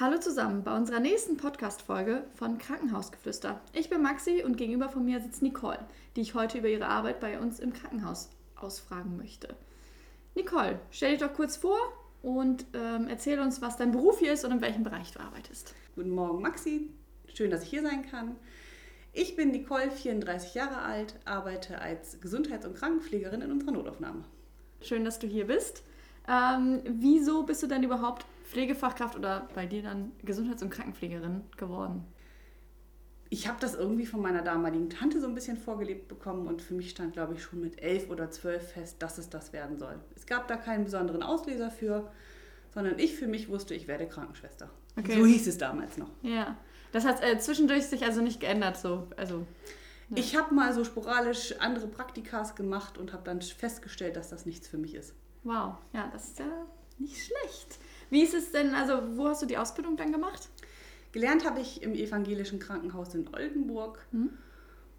Hallo zusammen bei unserer nächsten Podcast-Folge von Krankenhausgeflüster. Ich bin Maxi und gegenüber von mir sitzt Nicole, die ich heute über ihre Arbeit bei uns im Krankenhaus ausfragen möchte. Nicole, stell dich doch kurz vor und ähm, erzähl uns, was dein Beruf hier ist und in welchem Bereich du arbeitest. Guten Morgen, Maxi. Schön, dass ich hier sein kann. Ich bin Nicole, 34 Jahre alt, arbeite als Gesundheits- und Krankenpflegerin in unserer Notaufnahme. Schön, dass du hier bist. Ähm, wieso bist du denn überhaupt Pflegefachkraft oder bei dir dann Gesundheits- und Krankenpflegerin geworden? Ich habe das irgendwie von meiner damaligen Tante so ein bisschen vorgelebt bekommen und für mich stand, glaube ich, schon mit elf oder zwölf fest, dass es das werden soll. Es gab da keinen besonderen Auslöser für, sondern ich für mich wusste, ich werde Krankenschwester. Okay. So hieß es damals noch. Ja. Das hat äh, zwischendurch sich also nicht geändert, so. Also, Ja. Ich habe mal so sporadisch andere Praktikas gemacht und habe dann festgestellt, dass das nichts für mich ist. wow. Ja, das ist ja nicht schlecht. Wie ist es denn, also wo hast du die Ausbildung dann gemacht? Gelernt habe ich im evangelischen Krankenhaus in Oldenburg Hm?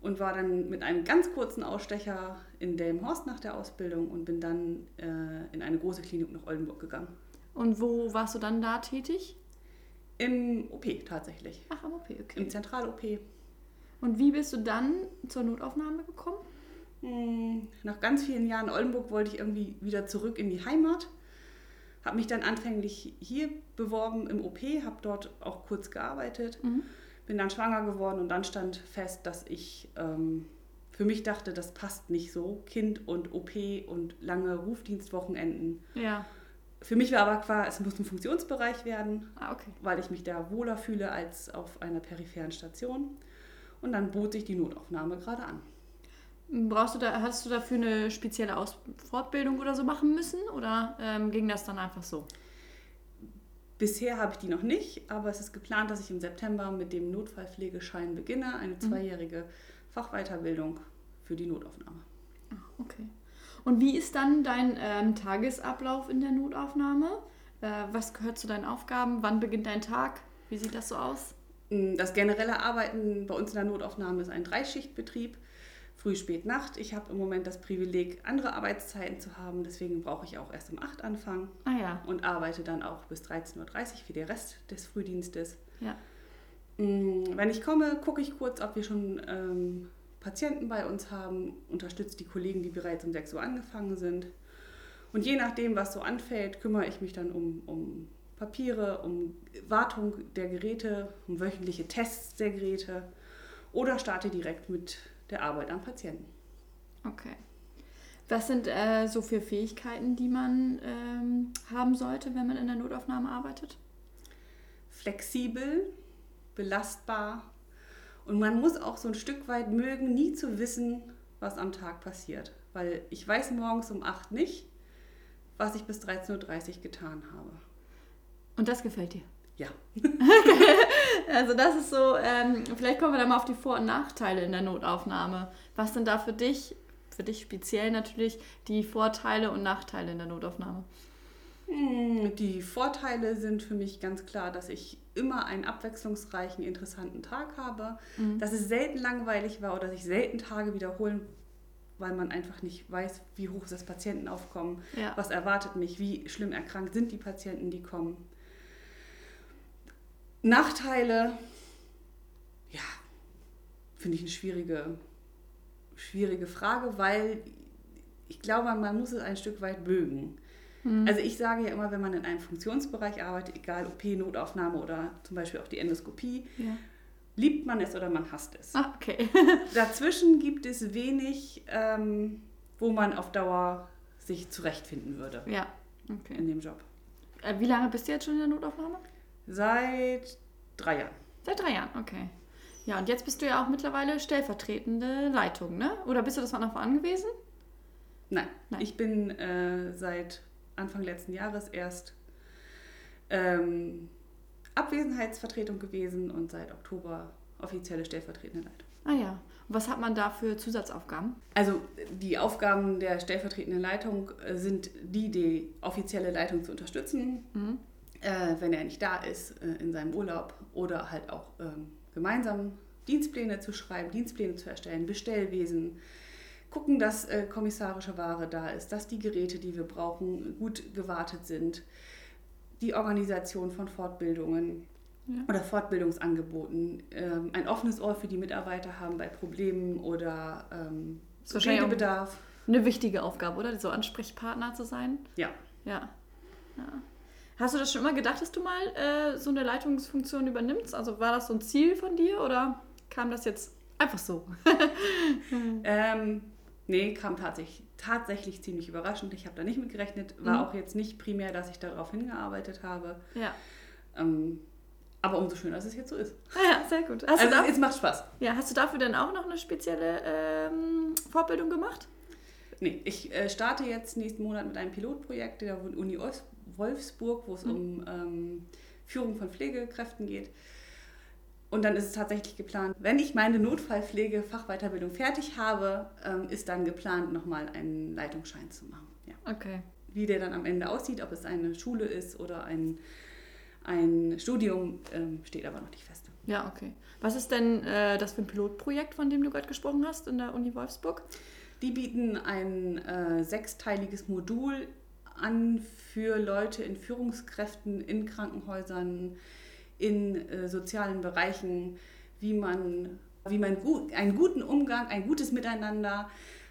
und war dann mit einem ganz kurzen Ausstecher in Delmenhorst nach der Ausbildung und bin dann äh, in eine große Klinik nach Oldenburg gegangen. Und wo warst du dann da tätig? Im OP tatsächlich. Ach, am OP, okay. Im Zentral-OP. Und wie bist du dann zur Notaufnahme gekommen? Hm, Nach ganz vielen Jahren Oldenburg wollte ich irgendwie wieder zurück in die Heimat. Habe mich dann anfänglich hier beworben im OP, habe dort auch kurz gearbeitet. Mhm. Bin dann schwanger geworden und dann stand fest, dass ich ähm, für mich dachte, das passt nicht so. Kind und OP und lange Rufdienstwochenenden. Ja. Für mich war aber klar, es muss ein Funktionsbereich werden, Ah, okay. weil ich mich da wohler fühle als auf einer peripheren Station. Und dann bot sich die Notaufnahme gerade an. Brauchst du da, hast du dafür eine spezielle Aus Fortbildung oder so machen müssen? Oder ähm, ging das dann einfach so? Bisher habe ich die noch nicht, aber es ist geplant, dass ich im September mit dem Notfallpflegeschein beginne, eine zweijährige Fachweiterbildung für die Notaufnahme. Ah, okay. Und wie ist dann dein ähm, Tagesablauf in der Notaufnahme? Äh, was gehört zu deinen Aufgaben? Wann beginnt dein Tag? Wie sieht das so aus? Das generelle Arbeiten bei uns in der Notaufnahme ist ein Dreischichtbetrieb, früh, spät, Nacht. Ich habe im Moment das Privileg, andere Arbeitszeiten zu haben, deswegen brauche ich auch erst um 8 anfangen Ah ja, und arbeite dann auch bis 13.30 Uhr wie der Rest des Frühdienstes. ja. Mm, Wenn ich komme, gucke ich kurz, ob wir schon ähm, Patienten bei uns haben, unterstütze die Kollegen, die bereits um 6 Uhr angefangen sind. Und je nachdem, was so anfällt, kümmere ich mich dann um, um Papiere, um Wartung der Geräte, um wöchentliche Tests der Geräte oder starte direkt mit der Arbeit am Patienten. Okay. Was sind äh, so für Fähigkeiten, die man ähm, haben sollte, wenn man in der Notaufnahme arbeitet? Flexibel, belastbar und man muss auch so ein Stück weit mögen, nie zu wissen, was am Tag passiert. Weil ich weiß morgens um 8 nicht, was ich bis 13.30 Uhr getan habe. Und das gefällt dir? Ja. Also das ist so, ähm, vielleicht kommen wir da mal auf die Vor- und Nachteile in der Notaufnahme. Was sind da für dich, für dich speziell natürlich, die Vorteile und Nachteile in der Notaufnahme? Hm, Die Vorteile sind für mich ganz klar, dass ich immer einen abwechslungsreichen, interessanten Tag habe, dass es selten langweilig war oder sich selten Tage wiederholen, weil man einfach nicht weiß, wie hoch ist das Patientenaufkommen, Ja. was erwartet mich, wie schlimm erkrankt sind die Patienten, die kommen. Nachteile, ja, finde ich eine schwierige, schwierige Frage, weil ich glaube, man muss es ein Stück weit mögen. Also ich sage ja immer, wenn man in einem Funktionsbereich arbeitet, egal OP, Notaufnahme oder zum Beispiel auch die Endoskopie, Ja. liebt man es oder man hasst es. Ah, okay. Dazwischen gibt es wenig, ähm, wo man auf Dauer sich zurechtfinden würde ja. Okay. in dem Job. Äh, wie lange bist du jetzt schon in der Notaufnahme? Seit drei Jahren. Seit drei Jahren, okay. Ja, und jetzt bist du ja auch mittlerweile stellvertretende Leitung, ne? Oder bist du das von Anfang an gewesen? Nein, Nein. ich bin äh, seit Anfang letzten Jahres erst ähm, Abwesenheitsvertretung gewesen und seit Oktober offizielle stellvertretende Leitung. Ah ja. Und was hat man da für Zusatzaufgaben? Also die Aufgaben der stellvertretenden Leitung äh, sind die, die offizielle Leitung zu unterstützen, Mhm. Äh, wenn er nicht da ist, äh, in seinem Urlaub oder halt auch ähm, gemeinsam Dienstpläne zu schreiben, Dienstpläne zu erstellen, Bestellwesen, gucken, dass äh, kommissarische Ware da ist, dass die Geräte, die wir brauchen, gut gewartet sind. die Organisation von Fortbildungen Ja. oder Fortbildungsangeboten, ähm, ein offenes Ohr für die Mitarbeiter haben bei Problemen oder ähm, Redebedarf. Eine wichtige Aufgabe, oder? So Ansprechpartner zu sein. Ja. Ja. ja. Hast du das schon immer gedacht, dass du mal äh, so eine Leitungsfunktion übernimmst? Also war das so ein Ziel von dir oder kam das jetzt einfach so? Ähm, nee, kam tatsächlich, tatsächlich ziemlich überraschend. Ich habe da nicht mit gerechnet. War Mhm. auch jetzt nicht primär, dass ich darauf hingearbeitet habe. Ja. Ähm, aber umso schöner, dass es jetzt so ist. Ah ja, sehr gut. Hast, Also du, da, es macht Spaß. ja, hast du dafür dann auch noch eine spezielle ähm, Fortbildung gemacht? Nee, ich äh, starte jetzt nächsten Monat mit einem Pilotprojekt der Uni Wolfs- Wolfsburg, wo es Mhm. um ähm, Führung von Pflegekräften geht. Und dann ist es tatsächlich geplant, wenn ich meine Notfallpflege-Fachweiterbildung fertig habe, ähm, ist dann geplant, nochmal einen Leitungsschein zu machen. Ja. Okay. Wie der dann am Ende aussieht, ob es eine Schule ist oder ein, ein Studium, ähm, steht aber noch nicht fest. Ja, okay. Was ist denn äh, das für ein Pilotprojekt, von dem du gerade gesprochen hast in der Uni Wolfsburg? Die bieten ein äh, sechsteiliges Modul an für Leute in Führungskräften, in Krankenhäusern, in äh, sozialen Bereichen, wie man, wie man gut, einen guten Umgang, ein gutes Miteinander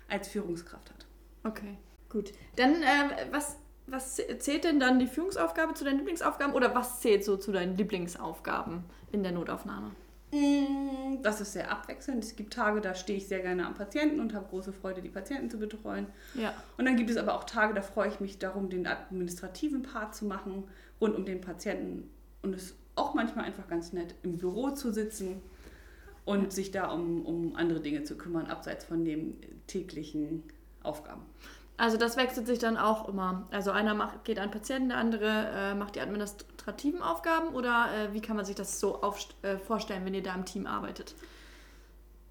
als Führungskraft hat. Okay, gut. Dann, äh, was, was zählt denn dann die Führungsaufgabe zu deinen Lieblingsaufgaben oder was zählt so zu deinen Lieblingsaufgaben in der Notaufnahme? Mm, Das ist sehr abwechselnd. Es gibt Tage, da stehe ich sehr gerne am Patienten und habe große Freude, die Patienten zu betreuen. Ja. Und dann gibt es aber auch Tage, da freue ich mich darum, den administrativen Part zu machen, rund um den Patienten. Und es ist auch manchmal einfach ganz nett, im Büro zu sitzen und sich da um, um andere Dinge zu kümmern, abseits von den täglichen Aufgaben. Also das wechselt sich dann auch immer. Also einer macht, geht an Patienten, der andere äh, macht die administrativen Aufgaben oder äh, wie kann man sich das so äh, vorstellen, wenn ihr da im Team arbeitet?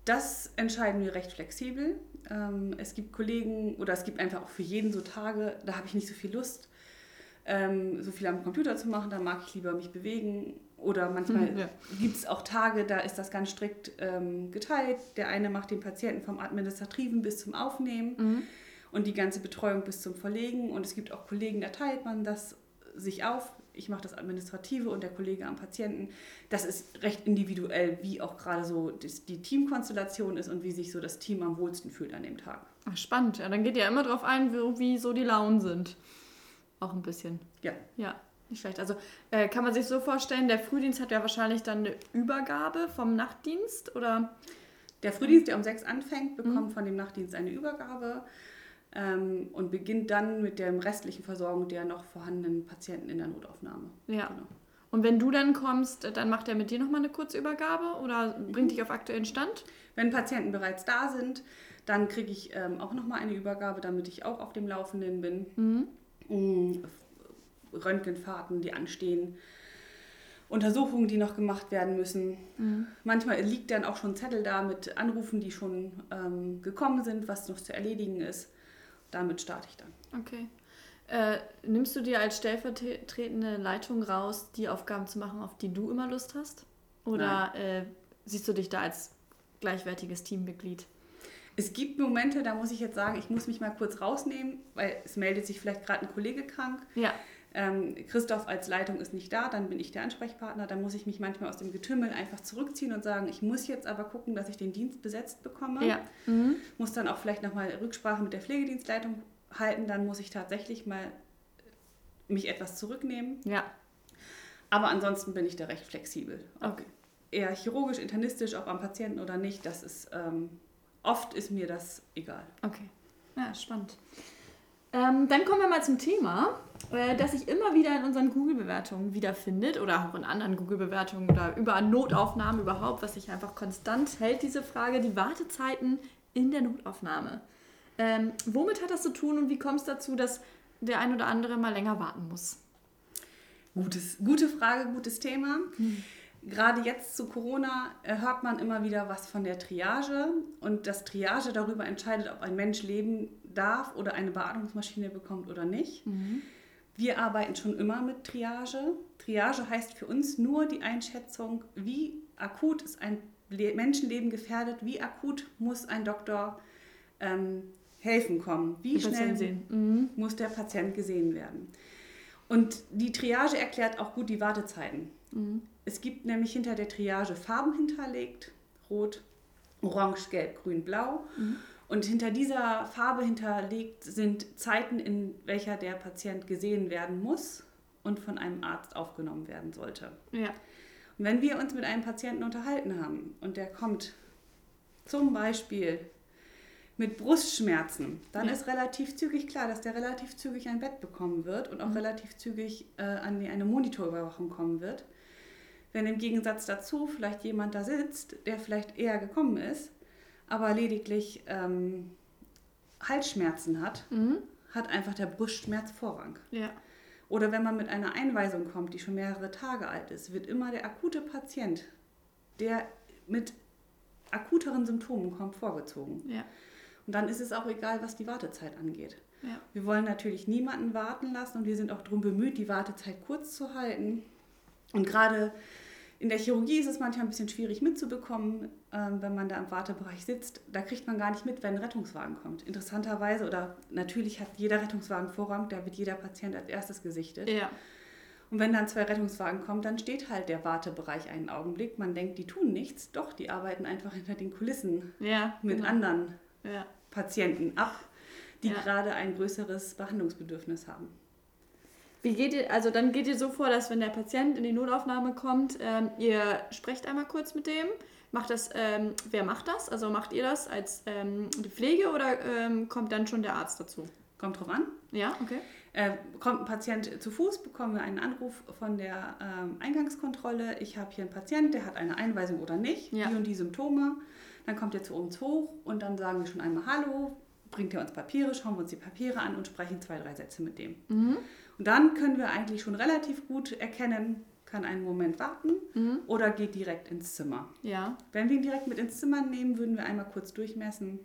Das entscheiden wir recht flexibel. Ähm, es gibt Kollegen oder es gibt einfach auch für jeden so Tage, da habe ich nicht so viel Lust, ähm, so viel am Computer zu machen, da mag ich lieber mich bewegen. Oder manchmal Mhm, ja. gibt es auch Tage, da ist das ganz strikt ähm, geteilt. Der eine macht den Patienten vom Administrativen bis zum Aufnehmen Mhm. und die ganze Betreuung bis zum Verlegen. Und es gibt auch Kollegen, da teilt man das sich auf. Ich mache das Administrative und der Kollege am Patienten. Das ist recht individuell, wie auch gerade so die Teamkonstellation ist und wie sich so das Team am wohlsten fühlt an dem Tag. Ach, spannend. Ja, dann geht ihr immer drauf ein, wie, wie so die Launen sind. Auch ein bisschen. Ja. Ja, nicht schlecht. Also äh, kann man sich so vorstellen, der Frühdienst hat ja wahrscheinlich dann eine Übergabe vom Nachtdienst oder? Der Frühdienst, der um sechs anfängt, bekommt von dem Nachtdienst eine Übergabe ähm, und beginnt dann mit der restlichen Versorgung der noch vorhandenen Patienten in der Notaufnahme. Ja. Genau. Und wenn du dann kommst, dann macht er mit dir nochmal eine kurze Übergabe oder bringt dich auf aktuellen Stand? Wenn Patienten bereits da sind, dann kriege ich ähm, auch nochmal eine Übergabe, damit ich auch auf dem Laufenden bin. Mhm. Mm, Röntgenfahrten, die anstehen. Untersuchungen, die noch gemacht werden müssen. Mhm. Manchmal liegt dann auch schon ein Zettel da mit Anrufen, die schon ähm, gekommen sind, was noch zu erledigen ist. Damit starte ich dann. Okay. Äh, nimmst du dir als stellvertretende Leitung raus, die Aufgaben zu machen, auf die du immer Lust hast? Oder äh, siehst du dich da als gleichwertiges Teammitglied? Es gibt Momente, da muss ich jetzt sagen, ich muss mich mal kurz rausnehmen, weil es meldet sich vielleicht gerade ein Kollege krank. Ja. Ähm, Christoph als Leitung ist nicht da, dann bin ich der Ansprechpartner. Dann muss ich mich manchmal aus dem Getümmel einfach zurückziehen und sagen, ich muss jetzt aber gucken, dass ich den Dienst besetzt bekomme. Ja. Mhm. Muss dann auch vielleicht nochmal Rücksprache mit der Pflegedienstleitung halten. Dann muss ich tatsächlich mal mich etwas zurücknehmen. Ja. Aber ansonsten bin ich da recht flexibel. Okay. Eher chirurgisch, internistisch, ob am Patienten oder nicht, das ist ähm, oft ist mir das egal. Okay. Ja, spannend. Ähm, dann kommen wir mal zum Thema, äh, das sich immer wieder in unseren Google-Bewertungen wiederfindet oder auch in anderen Google-Bewertungen oder über Notaufnahmen überhaupt, was sich einfach konstant hält, diese Frage, die Wartezeiten in der Notaufnahme. Ähm, womit hat das zu tun und wie kommt es dazu, dass der ein oder andere mal länger warten muss? Gutes, gute Frage, gutes Thema. Gerade jetzt zu Corona äh, hört man immer wieder was von der Triage und das Triage darüber entscheidet, ob ein Mensch leben darf oder eine Beatmungsmaschine bekommt oder nicht. Wir arbeiten schon immer mit Triage. Triage heißt für uns nur die Einschätzung, wie akut ist ein Le Menschenleben gefährdet, wie akut muss ein Doktor ähm, helfen kommen, wie schnell sehen. Mhm. muss der Patient gesehen werden. Und die Triage erklärt auch gut die Wartezeiten. Mhm. Es gibt nämlich hinter der Triage Farben hinterlegt. Rot, Orange, Gelb, Grün, Blau. Mhm. Und hinter dieser Farbe hinterlegt sind Zeiten, in welcher der Patient gesehen werden muss und von einem Arzt aufgenommen werden sollte. Ja. Und wenn wir uns mit einem Patienten unterhalten haben und der kommt zum Beispiel mit Brustschmerzen, dann Ja. ist relativ zügig klar, dass der relativ zügig ein Bett bekommen wird und auch Mhm. relativ zügig äh, an eine Monitorüberwachung kommen wird. Wenn im Gegensatz dazu vielleicht jemand da sitzt, der vielleicht eher gekommen ist, aber lediglich ähm, Halsschmerzen hat, Mhm. hat einfach der Brustschmerz Vorrang. Ja. Oder wenn man mit einer Einweisung kommt, die schon mehrere Tage alt ist, wird immer der akute Patient, der mit akuteren Symptomen kommt, vorgezogen. Ja. Und dann ist es auch egal, was die Wartezeit angeht. Ja. Wir wollen natürlich niemanden warten lassen und wir sind auch darum bemüht, die Wartezeit kurz zu halten. Und gerade in der Chirurgie ist es manchmal ein bisschen schwierig mitzubekommen, ähm, wenn man da im Wartebereich sitzt. Da kriegt man gar nicht mit, wenn ein Rettungswagen kommt. Interessanterweise, oder natürlich hat jeder Rettungswagen Vorrang, da wird jeder Patient als erstes gesichtet. Ja. Und wenn dann zwei Rettungswagen kommen, dann steht halt der Wartebereich einen Augenblick. Man denkt, die tun nichts. Doch, die arbeiten einfach hinter den Kulissen Ja. mit genau. anderen Ja. Patienten ab, die gerade ein größeres Behandlungsbedürfnis haben. Wie geht ihr, also dann geht ihr so vor, dass wenn der Patient in die Notaufnahme kommt, ähm, ihr sprecht einmal kurz mit dem. Macht das, ähm, wer macht das? Also macht ihr das als ähm, die Pflege oder ähm, kommt dann schon der Arzt dazu? Kommt drauf an. Ja, okay. Äh, kommt ein Patient zu Fuß, bekommen wir einen Anruf von der ähm, Eingangskontrolle. Ich habe hier einen Patient, der hat eine Einweisung oder nicht, Ja. die und die Symptome. Dann kommt er zu uns hoch und dann sagen wir schon einmal Hallo, bringt er uns Papiere, schauen wir uns die Papiere an und sprechen zwei, drei Sätze mit dem. Mhm. Und dann können wir eigentlich schon relativ gut erkennen, kann einen Moment warten Mhm. oder geht direkt ins Zimmer. Ja. Wenn wir ihn direkt mit ins Zimmer nehmen, würden wir einmal kurz durchmessen.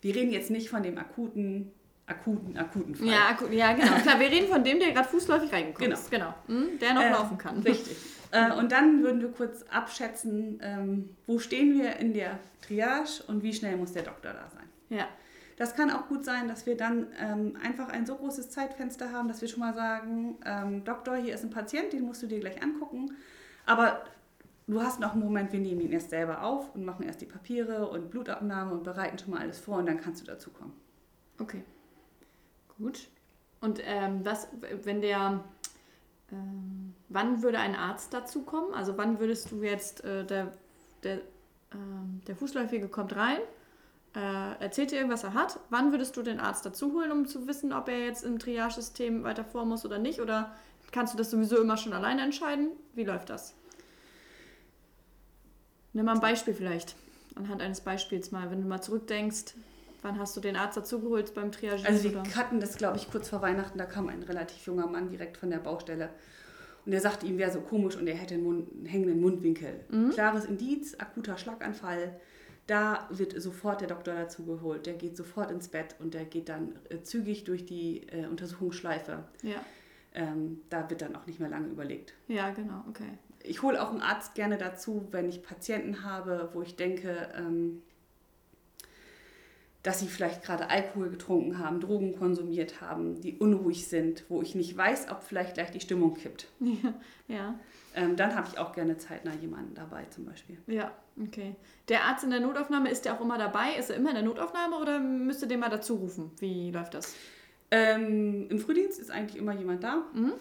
Wir reden jetzt nicht von dem akuten, akuten, akuten Fall. Ja, akut- ja, genau. Klar, wir reden von dem, der gerade fußläufig reingekommen Genau. ist. Genau. Mhm, Der noch Äh, laufen kann. Richtig. Äh, und dann würden wir kurz abschätzen, ähm, wo stehen wir in der Triage und wie schnell muss der Doktor da sein. Ja. Das kann auch gut sein, dass wir dann ähm, einfach ein so großes Zeitfenster haben, dass wir schon mal sagen, ähm, Doktor, hier ist ein Patient, den musst du dir gleich angucken. Aber du hast noch einen Moment, wir nehmen ihn erst selber auf und machen erst die Papiere und Blutabnahme und bereiten schon mal alles vor und dann kannst du dazu kommen. Okay. Gut. Und ähm, was, wenn der, ähm, wann würde ein Arzt dazu kommen? Also wann würdest du jetzt, äh, der, der, ähm, der Fußläufige kommt rein, äh, erzählt dir irgendwas er hat, wann würdest du den Arzt dazu holen, um zu wissen, ob er jetzt im Triage-System weiter vor muss oder nicht? Oder kannst du das sowieso immer schon alleine entscheiden? Wie läuft das? Nimm mal ein Beispiel vielleicht. Anhand eines Beispiels mal, wenn du mal zurückdenkst, wann hast du den Arzt dazugeholt beim Triagieren? Also wir oder? hatten das, glaube ich, kurz vor Weihnachten, da kam ein relativ junger Mann direkt von der Baustelle und er sagte, ihm wäre so komisch und er hätte einen, Mund, einen hängenden Mundwinkel. Klares Indiz, akuter Schlaganfall. Da wird sofort der Doktor dazu geholt. Der geht sofort ins Bett und der geht dann äh, zügig durch die äh, Untersuchungsschleife. Ja, Ähm, da wird dann auch nicht mehr lange überlegt. ja, genau, okay. Ich hole auch einen Arzt gerne dazu, wenn ich Patienten habe, wo ich denke, ähm, dass sie vielleicht gerade Alkohol getrunken haben, Drogen konsumiert haben, die unruhig sind, wo ich nicht weiß, ob vielleicht gleich die Stimmung kippt. Ja, ja, Ähm, dann habe ich auch gerne zeitnah jemanden dabei zum Beispiel. ja, okay. Der Arzt in der Notaufnahme, ist der auch immer dabei? Ist er immer in der Notaufnahme oder müsst ihr den mal dazu rufen? Wie läuft das? Ähm, Im Frühdienst ist eigentlich immer jemand da. Mhm.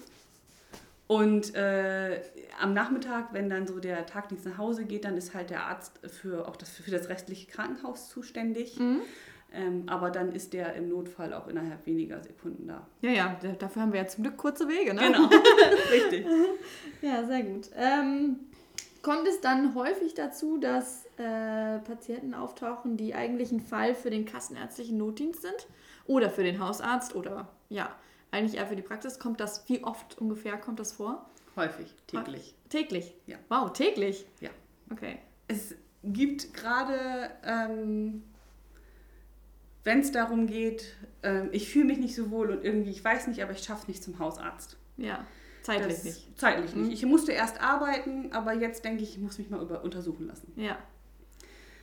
Und äh, am Nachmittag, wenn dann so der Tagdienst nach Hause geht, dann ist halt der Arzt für auch das, für das restliche Krankenhaus zuständig. Mhm. Ähm, aber dann ist der im Notfall auch innerhalb weniger Sekunden da. Ja, ja, dafür haben wir ja zum Glück kurze Wege, ne? Genau, richtig. Ja, sehr gut. Ähm, kommt es dann häufig dazu, dass äh, Patienten auftauchen, die eigentlich ein Fall für den kassenärztlichen Notdienst sind? Oder für den Hausarzt? Oder ja, eigentlich eher für die Praxis? Kommt das, wie oft ungefähr kommt das vor? Häufig, täglich. Täglich? Ja. Wow, täglich? Ja. Okay. Es gibt gerade, ähm, wenn es darum geht, ähm, ich fühle mich nicht so wohl und irgendwie, ich weiß nicht, aber ich schaffe es nicht zum Hausarzt. Ja, zeitlich Das- nicht. Zeitlich Mhm. nicht. Ich musste erst arbeiten, aber jetzt denke ich, ich muss mich mal über, untersuchen lassen. Ja.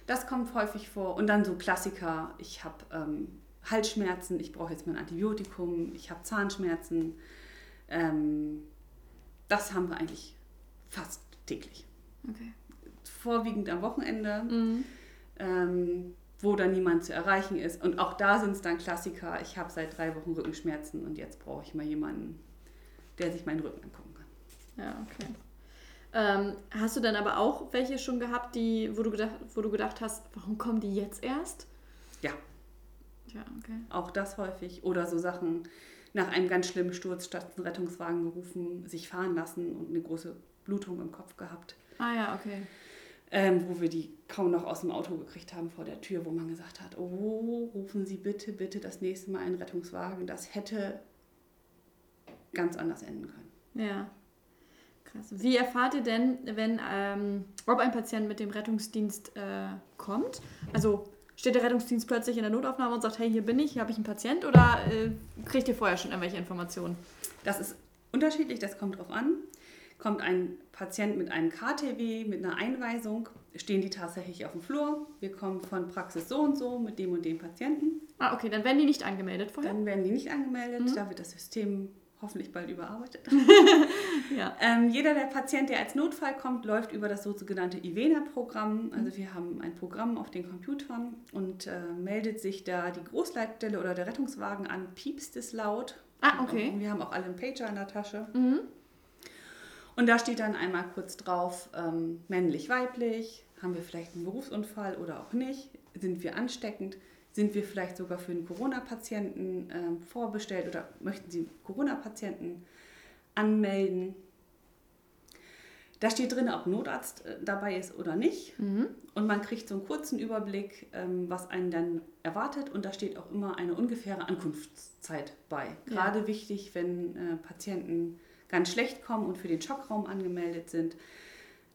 Das kommt häufig vor. Und dann so Klassiker. Ich habe ähm, Halsschmerzen, ich brauche jetzt mal ein Antibiotikum, ich habe Zahnschmerzen. Ähm, das haben wir eigentlich fast täglich. Okay. Vorwiegend am Wochenende, Mhm. ähm, wo dann niemand zu erreichen ist. Und auch da sind es dann Klassiker. Ich habe seit drei Wochen Rückenschmerzen und jetzt brauche ich mal jemanden, der sich meinen Rücken angucken kann. Ja, okay. Ähm, hast du dann aber auch welche schon gehabt, die, wo du gedacht, wo du gedacht hast, warum kommen die jetzt erst? Ja. Ja, okay. Auch das häufig. Oder so Sachen nach einem ganz schlimmen Sturz statt einen Rettungswagen gerufen, sich fahren lassen und eine große Blutung im Kopf gehabt. Ah ja, okay. Ähm, wo wir die kaum noch aus dem Auto gekriegt haben vor der Tür, wo man gesagt hat, oh, rufen Sie bitte, bitte das nächste Mal einen Rettungswagen. Das hätte ganz anders enden können. Ja. Krass. Wie erfahrt ihr denn, wenn, ähm, ob ein Patient mit dem Rettungsdienst äh, kommt? Also steht der Rettungsdienst plötzlich in der Notaufnahme und sagt, hey, hier bin ich, hier habe ich einen Patient oder äh, kriegt ihr vorher schon irgendwelche Informationen? Das ist unterschiedlich, das kommt drauf an. Kommt ein Patient mit einem KTW, mit einer Einweisung, stehen die tatsächlich auf dem Flur. Wir kommen von Praxis so und so mit dem und dem Patienten. Ah, okay, dann werden die nicht angemeldet vorher? Dann werden die nicht angemeldet, da wird das System hoffentlich bald überarbeitet. Ja. Ähm, jeder der Patient, der als Notfall kommt, läuft über das sogenannte IVENA-Programm. Also wir haben ein Programm auf den Computern und äh, meldet sich da die Großleitstelle oder der Rettungswagen an, piepst es laut. Ah, okay. Und wir haben auch alle einen Pager in der Tasche. Mhm. Und da steht dann einmal kurz drauf, ähm, männlich, weiblich, haben wir vielleicht einen Berufsunfall oder auch nicht, sind wir ansteckend, sind wir vielleicht sogar für einen Corona-Patienten ähm, vorbestellt oder möchten Sie Corona-Patienten anmelden. Da steht drin, ob Notarzt äh, dabei ist oder nicht. Mhm. Und man kriegt so einen kurzen Überblick, ähm, was einen dann erwartet. Und da steht auch immer eine ungefähre Ankunftszeit bei. Ja. Gerade wichtig, wenn äh, Patienten ganz schlecht kommen und für den Schockraum angemeldet sind.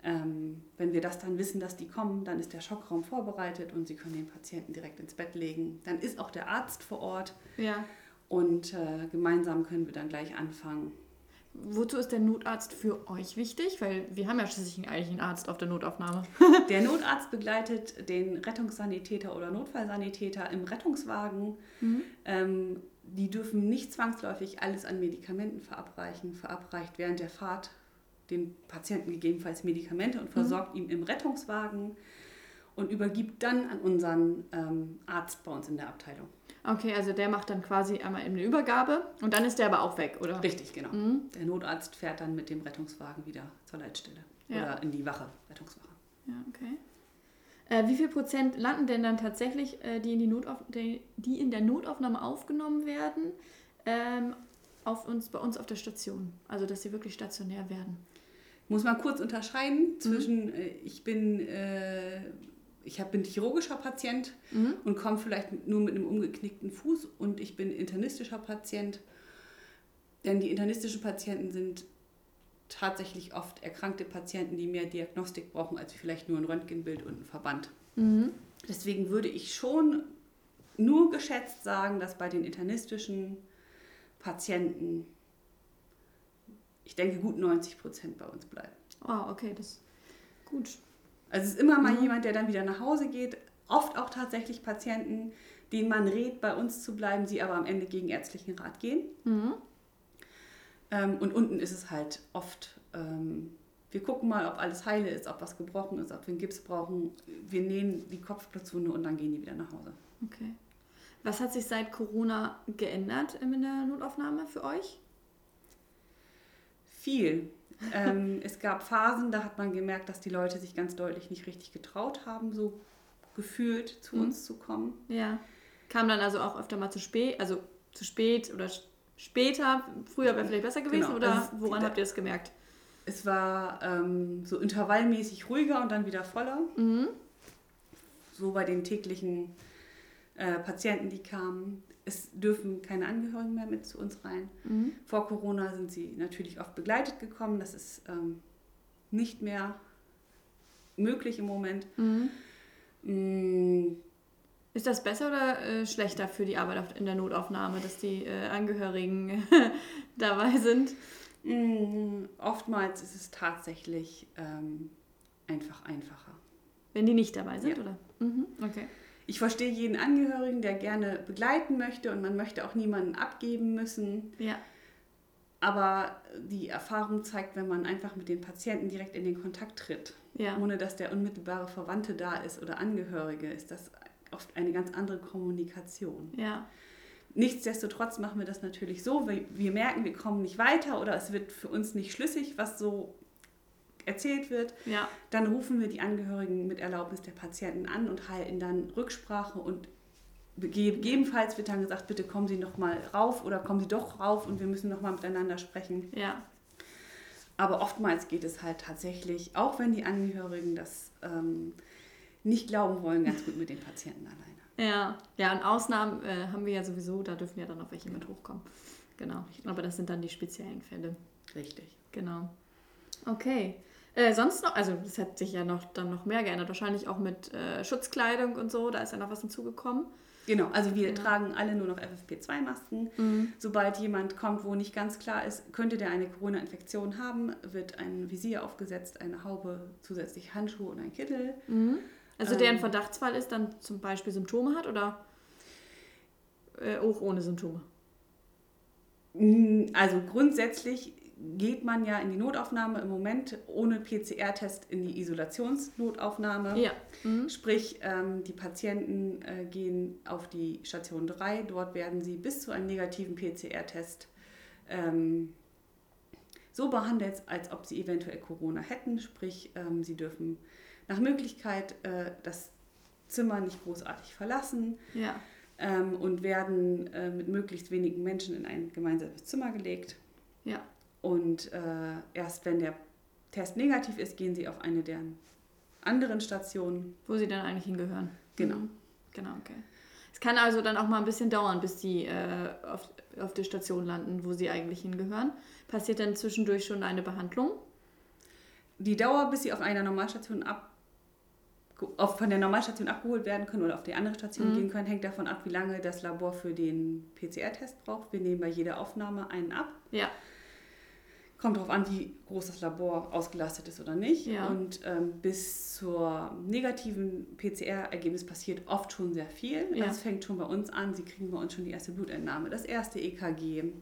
Ähm, wenn wir das dann wissen, dass die kommen, dann ist der Schockraum vorbereitet und Sie können den Patienten direkt ins Bett legen. Dann ist auch der Arzt vor Ort Ja. und äh, gemeinsam können wir dann gleich anfangen. Wozu ist der Notarzt für euch wichtig? Weil wir haben ja schließlich eigentlich einen Arzt auf der Notaufnahme. Der Notarzt begleitet den Rettungssanitäter oder Notfallsanitäter im Rettungswagen. Ähm, die dürfen nicht zwangsläufig alles an Medikamenten verabreichen. Verabreicht während der Fahrt den Patienten gegebenenfalls Medikamente und versorgt ihn im Rettungswagen und übergibt dann an unseren ähm, Arzt bei uns in der Abteilung. Okay, also der macht dann quasi einmal eine Übergabe und dann ist der aber auch weg, oder? Richtig, genau. Mhm. Der Notarzt fährt dann mit dem Rettungswagen wieder zur Leitstelle Ja. oder in die Wache, Rettungswache. Ja, okay. Äh, wie viel Prozent landen denn dann tatsächlich, äh, die, in die, Notauf die, die in der Notaufnahme aufgenommen werden, ähm, auf uns, bei uns auf der Station? Also, dass sie wirklich stationär werden. Muss man kurz unterscheiden zwischen, äh, ich bin, äh, ich hab, bin chirurgischer Patient Mhm. und komme vielleicht nur mit einem umgeknickten Fuß und ich bin internistischer Patient. Denn die internistischen Patienten sind tatsächlich oft erkrankte Patienten, die mehr Diagnostik brauchen als vielleicht nur ein Röntgenbild und ein Verband. Mhm. Deswegen würde ich schon nur geschätzt sagen, dass bei den internistischen Patienten, ich denke, gut 90 Prozent bei uns bleiben. Ah, okay, das ist gut. Also es ist immer mal Mhm. jemand, der dann wieder nach Hause geht. Oft auch tatsächlich Patienten, denen man rät, bei uns zu bleiben, sie aber am Ende gegen ärztlichen Rat gehen. Mhm. Ähm, und unten ist es halt oft, ähm, wir gucken mal, ob alles heile ist, ob was gebrochen ist, ob wir einen Gips brauchen. Wir nähen die Kopfplatzwunde und dann gehen die wieder nach Hause. Okay. Was hat sich seit Corona geändert in der Notaufnahme für euch? Viel. ähm, es gab Phasen, da hat man gemerkt, dass die Leute sich ganz deutlich nicht richtig getraut haben, so gefühlt zu Mhm. uns zu kommen. Ja. Kam dann also auch öfter mal zu spät, also zu spät oder später, früher wäre vielleicht besser gewesen Genau, oder also woran die- habt ihr das gemerkt? Es war ähm, so intervallmäßig ruhiger und dann wieder voller. Mhm. So bei den täglichen äh, Patienten, die kamen. Es dürfen keine Angehörigen mehr mit zu uns rein. Mhm. Vor Corona sind sie natürlich oft begleitet gekommen. Das ist ähm, nicht mehr möglich im Moment. Mhm. Ist das besser oder äh, schlechter für die Arbeit in der Notaufnahme, dass die äh, Angehörigen dabei sind? mm, oftmals ist es tatsächlich ähm, einfach einfacher. Wenn die nicht dabei sind, Ja. oder? Mhm. Okay. Ich verstehe jeden Angehörigen, der gerne begleiten möchte und man möchte auch niemanden abgeben müssen. Ja. Aber die Erfahrung zeigt, wenn man einfach mit den Patienten direkt in den Kontakt tritt, ja. ohne dass der unmittelbare Verwandte da ist oder Angehörige, ist das oft eine ganz andere Kommunikation. Ja. Nichtsdestotrotz machen wir das natürlich so, wir, wir merken, wir kommen nicht weiter oder es wird für uns nicht schlüssig, was so erzählt wird. Ja. Dann rufen wir die Angehörigen mit Erlaubnis der Patienten an und halten dann Rücksprache und gegebenenfalls wird dann gesagt, bitte kommen Sie noch mal rauf oder kommen Sie doch rauf und wir müssen noch mal miteinander sprechen. Ja. Aber oftmals geht es halt tatsächlich, auch wenn die Angehörigen das ähm, nicht glauben wollen, ganz gut mit den Patienten alleine. Ja, ja, und Ausnahmen äh, haben wir ja sowieso, da dürfen ja dann auch welche mit hochkommen. Genau, aber das sind dann die speziellen Fälle. Richtig. Genau. Okay. Äh, sonst noch, also das hat sich ja noch dann noch mehr geändert, wahrscheinlich auch mit äh, Schutzkleidung und so, da ist ja noch was hinzugekommen. Genau, also wir ja. tragen alle nur noch FFP2-Masken. Mhm. Sobald jemand kommt, wo nicht ganz klar ist, könnte der eine Corona-Infektion haben, wird ein Visier aufgesetzt, eine Haube, zusätzlich Handschuhe und ein Kittel. Mhm. Also der ein ähm. Verdachtsfall ist, dann zum Beispiel Symptome hat oder äh, auch ohne Symptome? Also grundsätzlich geht man ja in die Notaufnahme im Moment ohne PCR-Test in die Isolationsnotaufnahme. Ja. Mhm. Sprich, ähm, die Patienten äh, gehen auf die Station 3. Dort werden sie bis zu einem negativen PCR-Test ähm, so behandelt, als ob sie eventuell Corona hätten. Sprich, ähm, sie dürfen nach Möglichkeit äh, das Zimmer nicht großartig verlassen. Ja. Ähm, und werden äh, mit möglichst wenigen Menschen in ein gemeinsames Zimmer gelegt. Ja. Und äh, erst wenn der Test negativ ist, gehen sie auf eine der anderen Stationen. Wo sie dann eigentlich hingehören. Genau. Mhm. Genau, okay. Es kann also dann auch mal ein bisschen dauern, bis die äh, auf, auf der Station landen, wo sie eigentlich hingehören. Passiert dann zwischendurch schon eine Behandlung? Die Dauer, bis sie auf einer Normalstation ab, von der Normalstation abgeholt werden können oder auf die andere Station mhm. gehen können, hängt davon ab, wie lange das Labor für den PCR-Test braucht. Wir nehmen bei jeder Aufnahme einen ab. Ja. Kommt darauf an, wie groß das Labor ausgelastet ist oder nicht. Ja. Und ähm, bis zur negativen PCR-Ergebnis passiert oft schon sehr viel. Ja. Das fängt schon bei uns an. Sie kriegen bei uns schon die erste Blutentnahme, das erste EKG.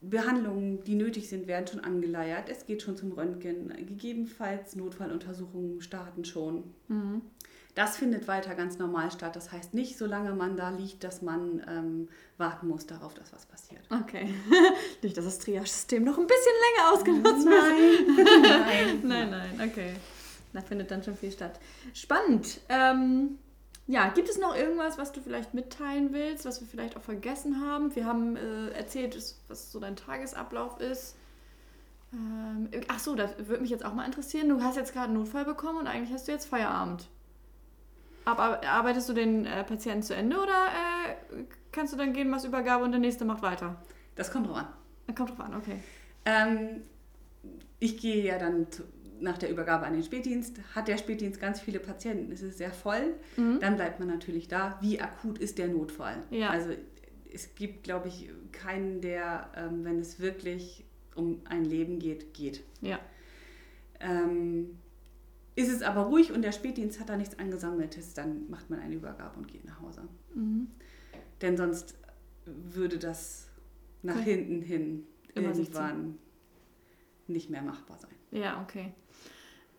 Behandlungen, die nötig sind, werden schon angeleiert. Es geht schon zum Röntgen. Gegebenenfalls Notfalluntersuchungen starten schon. Mhm. Das findet weiter ganz normal statt. Das heißt nicht, solange man da liegt, dass man ähm, warten muss darauf, dass was passiert. Okay. nicht, dass das Triage-System noch ein bisschen länger ausgenutzt wird. Nein. nein, nein, okay. Da findet dann schon viel statt. Spannend. Ähm, ja, gibt es noch irgendwas, was du vielleicht mitteilen willst, was wir vielleicht auch vergessen haben? Wir haben äh, erzählt, was so dein Tagesablauf ist. Ähm, ach so, das würde mich jetzt auch mal interessieren. Du hast jetzt gerade einen Notfall bekommen und eigentlich hast du jetzt Feierabend. Aber arbeitest du den äh, Patienten zu Ende oder äh, kannst du dann gehen, machst Übergabe und der nächste macht weiter? Das kommt drauf an. Kommt drauf an, okay. Ähm, ich gehe ja dann zu, nach der Übergabe an den Spätdienst. Hat der Spätdienst ganz viele Patienten, ist es sehr voll, mhm. dann bleibt man natürlich da. Wie akut ist der Notfall? Ja. Also es gibt, glaube ich, keinen, der, ähm, wenn es wirklich um ein Leben geht, geht. Ja. Ähm, ist es aber ruhig und der Spätdienst hat da nichts angesammeltes, dann macht man eine Übergabe und geht nach Hause. Mhm. Denn sonst würde das nach okay. hinten hin Immer irgendwann nicht mehr machbar sein. Ja, okay.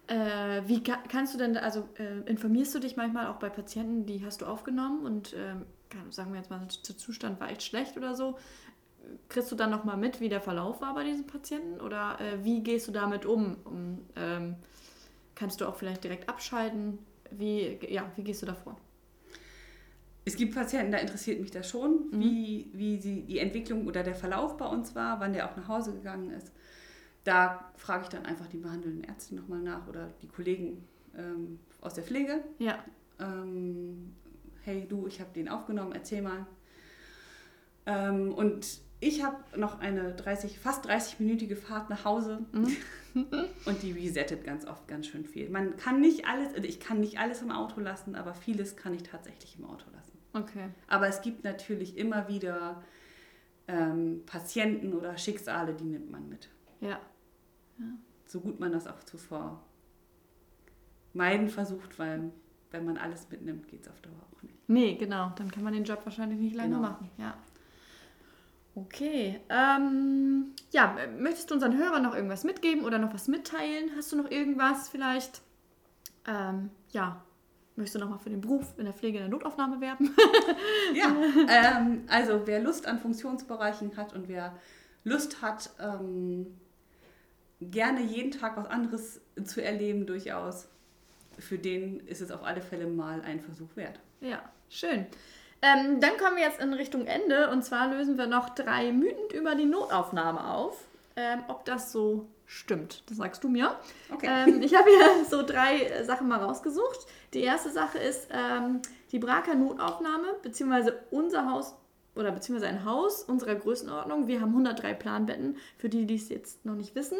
Äh, wie ka kannst du denn, also äh, informierst du dich manchmal auch bei Patienten, die hast du aufgenommen und äh, sagen wir jetzt mal, der Zustand war echt schlecht oder so. Kriegst du dann nochmal mit, wie der Verlauf war bei diesen Patienten oder äh, wie gehst du damit um? um ähm, Kannst du auch vielleicht direkt abschalten? Wie, ja, wie gehst du da vor? Es gibt Patienten, da interessiert mich das schon, mhm. wie, wie sie, die Entwicklung oder der Verlauf bei uns war, wann der auch nach Hause gegangen ist. Da frage ich dann einfach die behandelnden Ärzte nochmal nach oder die Kollegen ähm, aus der Pflege. Ja. Ähm, hey du, ich habe den aufgenommen, erzähl mal. Ähm, und ich habe noch eine 30, fast 30-minütige Fahrt nach Hause mhm. und die resettet ganz oft ganz schön viel. Man kann nicht alles, also ich kann nicht alles im Auto lassen, aber vieles kann ich tatsächlich im Auto lassen. Okay. Aber es gibt natürlich immer wieder ähm, Patienten oder Schicksale, die nimmt man mit. Ja. Ja. So gut man das auch zuvor meiden versucht, weil wenn man alles mitnimmt, geht es auf Dauer auch nicht. Nee, genau. Dann kann man den Job wahrscheinlich nicht lange genau. machen. Ja. Okay. Ähm, ja, möchtest du unseren Hörern noch irgendwas mitgeben oder noch was mitteilen? Hast du noch irgendwas vielleicht? Ähm, ja, möchtest du noch mal für den Beruf in der Pflege in der Notaufnahme werben? ja, ähm, also wer Lust an Funktionsbereichen hat und wer Lust hat, ähm, gerne jeden Tag was anderes zu erleben, durchaus, für den ist es auf alle Fälle mal ein Versuch wert. Ja, schön. Ähm, dann kommen wir jetzt in Richtung Ende und zwar lösen wir noch drei Mythen über die Notaufnahme auf. Ähm, ob das so stimmt, das sagst du mir. Okay. Ähm, ich habe hier so drei Sachen mal rausgesucht. Die erste Sache ist ähm, die Braker Notaufnahme, beziehungsweise unser Haus oder beziehungsweise ein Haus unserer Größenordnung. Wir haben 103 Planbetten, für die, die es jetzt noch nicht wissen.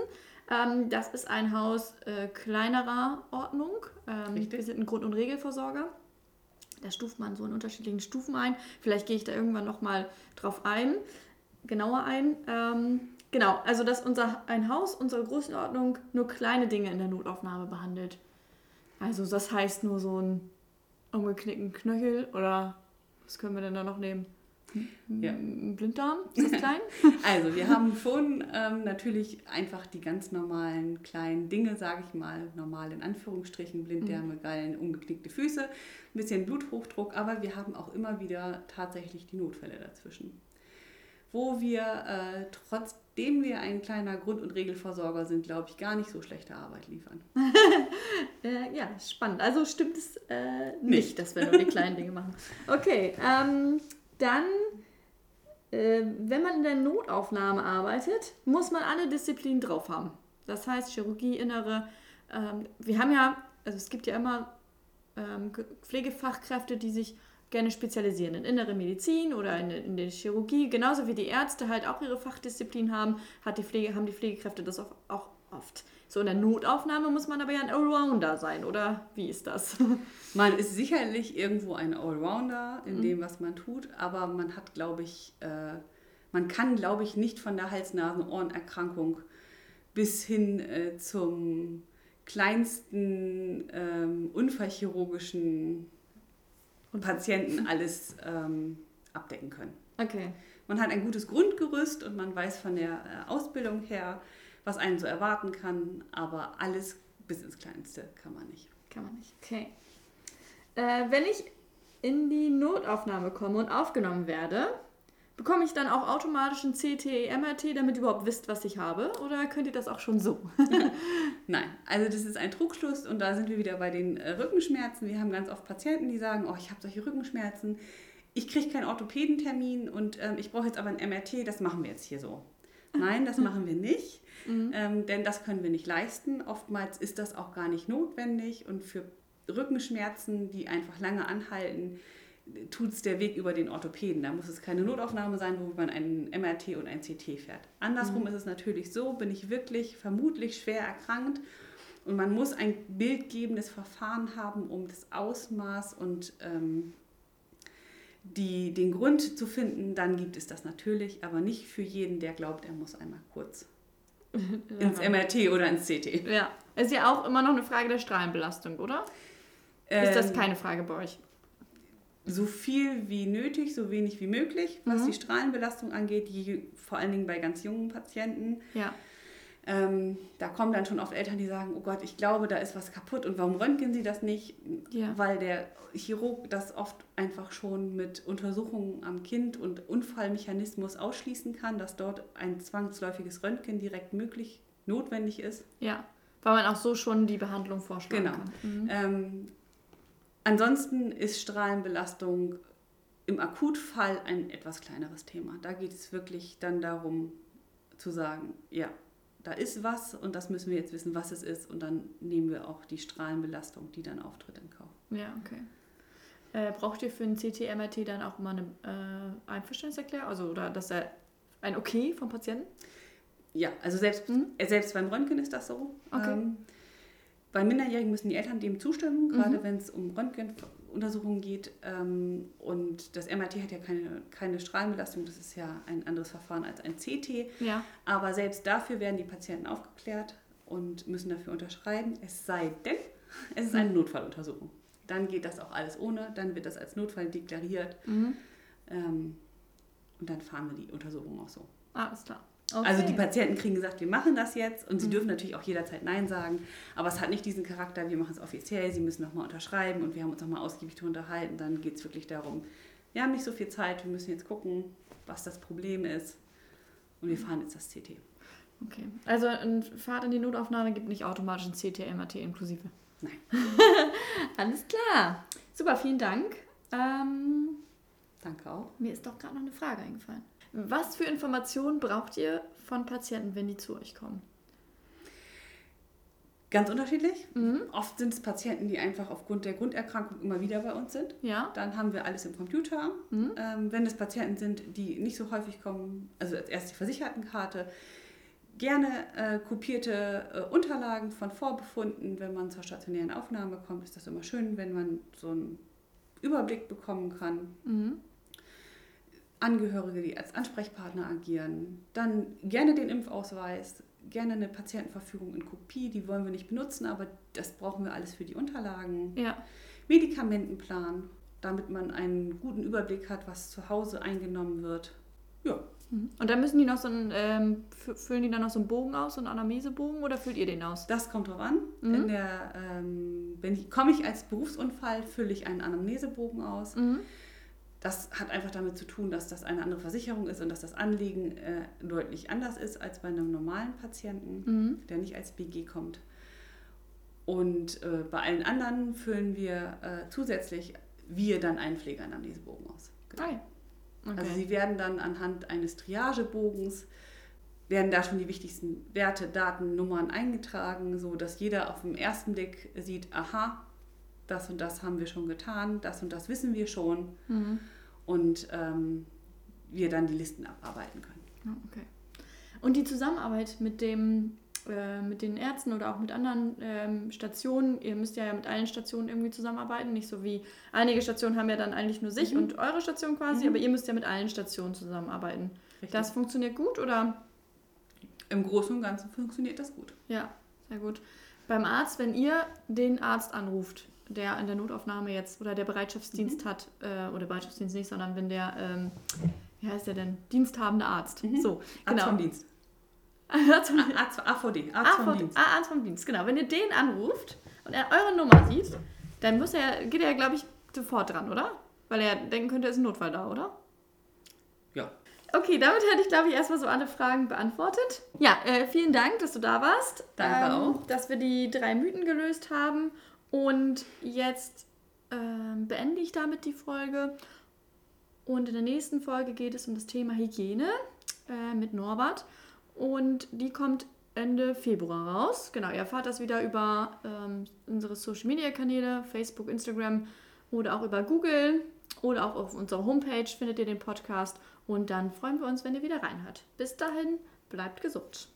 Ähm, das ist ein Haus äh, kleinerer Ordnung. Ähm, wir sind ein Grund- und Regelversorger. Da stuft man so in unterschiedlichen Stufen ein. Vielleicht gehe ich da irgendwann nochmal drauf ein, genauer ein. Ähm, genau, also dass unser, ein Haus unserer Größenordnung nur kleine Dinge in der Notaufnahme behandelt. Also das heißt nur so ein umgeknickten Knöchel oder was können wir denn da noch nehmen? Ja. Blinddarm? Ist das klein? also, wir haben schon ähm, natürlich einfach die ganz normalen kleinen Dinge, sage ich mal, normal in Anführungsstrichen, Blinddärme, mhm. Gallen, umgeknickte Füße, ein bisschen Bluthochdruck, aber wir haben auch immer wieder tatsächlich die Notfälle dazwischen. Wo wir, äh, trotzdem wir ein kleiner Grund- und Regelversorger sind, glaube ich, gar nicht so schlechte Arbeit liefern. äh, ja, spannend. Also stimmt es äh, nicht, nicht, dass wir nur die kleinen Dinge machen. Okay, ähm, dann, äh, wenn man in der Notaufnahme arbeitet, muss man alle Disziplinen drauf haben. Das heißt Chirurgie, Innere. Ähm, wir haben ja, also es gibt ja immer ähm, Pflegefachkräfte, die sich gerne spezialisieren in innere Medizin oder in, in der Chirurgie. Genauso wie die Ärzte halt auch ihre Fachdisziplin haben, hat die Pflege, haben die Pflegekräfte das auch, auch oft. So in der Notaufnahme muss man aber ja ein Allrounder sein, oder wie ist das? Man ist sicherlich irgendwo ein Allrounder in mhm. dem, was man tut, aber man hat, glaube ich, äh, man kann, glaube ich, nicht von der Hals-Nasen-Ohrenerkrankung bis hin äh, zum kleinsten ähm, unfallchirurgischen Patienten alles ähm, abdecken können. Okay. Man hat ein gutes Grundgerüst und man weiß von der äh, Ausbildung her, was einen so erwarten kann, aber alles bis ins Kleinste kann man nicht. Kann man nicht. Okay. Äh, wenn ich in die Notaufnahme komme und aufgenommen werde, bekomme ich dann auch automatisch ein CT, MRT, damit ihr überhaupt wisst, was ich habe? Oder könnt ihr das auch schon so? Nein, also das ist ein Trugschluss und da sind wir wieder bei den äh, Rückenschmerzen. Wir haben ganz oft Patienten, die sagen, oh, ich habe solche Rückenschmerzen, ich kriege keinen Orthopädentermin und ähm, ich brauche jetzt aber ein MRT, das machen wir jetzt hier so. Nein, das machen wir nicht, mhm. ähm, denn das können wir nicht leisten. Oftmals ist das auch gar nicht notwendig und für Rückenschmerzen, die einfach lange anhalten, tut es der Weg über den Orthopäden. Da muss es keine Notaufnahme sein, wo man einen MRT und ein CT fährt. Andersrum mhm. ist es natürlich so, bin ich wirklich vermutlich schwer erkrankt und man muss ein bildgebendes Verfahren haben, um das Ausmaß und ähm, die, den Grund zu finden, dann gibt es das natürlich, aber nicht für jeden, der glaubt, er muss einmal kurz ins MRT oder ins CT. Ja, ist ja auch immer noch eine Frage der Strahlenbelastung, oder? Ähm, ist das ähm, keine Frage bei euch? So viel wie nötig, so wenig wie möglich, was mhm. die Strahlenbelastung angeht, die, vor allen Dingen bei ganz jungen Patienten. Ja. Ähm, da kommen dann schon oft Eltern, die sagen, oh Gott, ich glaube, da ist was kaputt und warum röntgen sie das nicht? Ja. Weil der Chirurg das oft einfach schon mit Untersuchungen am Kind und Unfallmechanismus ausschließen kann, dass dort ein zwangsläufiges Röntgen direkt möglich, notwendig ist. Ja, weil man auch so schon die Behandlung vorschlagen genau. kann. Mhm. Ähm, ansonsten ist Strahlenbelastung im Akutfall ein etwas kleineres Thema. Da geht es wirklich dann darum zu sagen, ja, da ist was und das müssen wir jetzt wissen, was es ist und dann nehmen wir auch die Strahlenbelastung, die dann auftritt, in Kauf. Ja, okay. Äh, braucht ihr für ein CT-MRT dann auch mal eine äh, Einverständniserklärung, also oder dass er ein Okay vom Patienten? Ja, also selbst, mhm. selbst beim Röntgen ist das so. Okay. Ähm, bei Minderjährigen müssen die Eltern dem zustimmen, mhm. gerade wenn es um Röntgen Untersuchungen geht. Ähm, und das MRT hat ja keine, keine Strahlenbelastung, das ist ja ein anderes Verfahren als ein CT. Ja. Aber selbst dafür werden die Patienten aufgeklärt und müssen dafür unterschreiben, es sei denn, es ist eine Notfalluntersuchung. Dann geht das auch alles ohne, dann wird das als Notfall deklariert. Mhm. Ähm, und dann fahren wir die Untersuchung auch so. Alles klar. Okay. Also die Patienten kriegen gesagt, wir machen das jetzt und sie mhm. dürfen natürlich auch jederzeit Nein sagen, aber es hat nicht diesen Charakter, wir machen es offiziell, sie müssen nochmal unterschreiben und wir haben uns nochmal ausgiebig unterhalten. Dann geht es wirklich darum, wir haben nicht so viel Zeit, wir müssen jetzt gucken, was das Problem ist und wir fahren jetzt das CT. Okay, also ein Fahrt in die Notaufnahme gibt nicht automatisch ein CT, MRT inklusive? Nein. Alles klar. Super, vielen Dank. Ähm, Danke auch. Mir ist doch gerade noch eine Frage eingefallen. Was für Informationen braucht ihr von Patienten, wenn die zu euch kommen? Ganz unterschiedlich. Mhm. Oft sind es Patienten, die einfach aufgrund der Grunderkrankung immer wieder bei uns sind. Ja. Dann haben wir alles im Computer. Mhm. Ähm, wenn es Patienten sind, die nicht so häufig kommen, also als erst die Versichertenkarte, gerne äh, kopierte äh, Unterlagen von Vorbefunden. Wenn man zur stationären Aufnahme kommt, ist das immer schön, wenn man so einen Überblick bekommen kann. Mhm. Angehörige, die als Ansprechpartner agieren. Dann gerne den Impfausweis, gerne eine Patientenverfügung in Kopie, die wollen wir nicht benutzen, aber das brauchen wir alles für die Unterlagen. Ja. Medikamentenplan, damit man einen guten Überblick hat, was zu Hause eingenommen wird. Ja. Mhm. Und dann müssen die noch so einen, ähm, füllen die dann noch so einen Bogen aus, so einen Anamnesebogen oder füllt ihr den aus? Das kommt drauf an. Mhm. In der, ähm, wenn ich, komme ich als Berufsunfall, fülle ich einen Anamnesebogen aus. Mhm. Das hat einfach damit zu tun, dass das eine andere Versicherung ist und dass das Anliegen äh, deutlich anders ist als bei einem normalen Patienten, mhm. der nicht als BG kommt. Und äh, bei allen anderen füllen wir äh, zusätzlich wir dann einen Pflegeanamnesebogen aus. Genau. Okay. Also sie werden dann anhand eines Triagebogens werden da schon die wichtigsten Werte, Daten, Nummern eingetragen, so dass jeder auf den ersten Blick sieht, aha, das und das haben wir schon getan, das und das wissen wir schon mhm. und ähm, wir dann die Listen abarbeiten können. okay. Und die Zusammenarbeit mit dem äh, mit den Ärzten oder auch mit anderen ähm, Stationen, ihr müsst ja mit allen Stationen irgendwie zusammenarbeiten, nicht so wie einige Stationen haben ja dann eigentlich nur sich mhm. und eure Station quasi, mhm. aber ihr müsst ja mit allen Stationen zusammenarbeiten. Richtig. Das funktioniert gut oder? Im Großen und Ganzen funktioniert das gut. Ja, sehr gut. Beim Arzt, wenn ihr den Arzt anruft, der in der Notaufnahme jetzt oder der Bereitschaftsdienst mhm. hat, äh, oder Bereitschaftsdienst nicht, sondern wenn der, ähm, wie heißt der denn, diensthabende Arzt. Mhm. So, genau. Arzt vom Dienst. Arzt vom, Arzt, AVD, Arzt vom Dienst. Ah, Arzt vom Dienst, genau. Wenn ihr den anruft und er eure Nummer sieht, dann muss er, geht er, glaube ich, sofort dran, oder? Weil er denken könnte, es ist ein Notfall da, oder? Ja. Okay, damit hätte ich, glaube ich, erstmal so alle Fragen beantwortet. Ja, äh, vielen Dank, dass du da warst. Danke ähm, auch. Dass wir die drei Mythen gelöst haben und jetzt ähm, beende ich damit die Folge. Und in der nächsten Folge geht es um das Thema Hygiene äh, mit Norbert. Und die kommt Ende Februar raus. Genau, ihr erfahrt das wieder über ähm, unsere Social Media Kanäle, Facebook, Instagram oder auch über Google oder auch auf unserer Homepage findet ihr den Podcast. Und dann freuen wir uns, wenn ihr wieder reinhört. Bis dahin, bleibt gesund.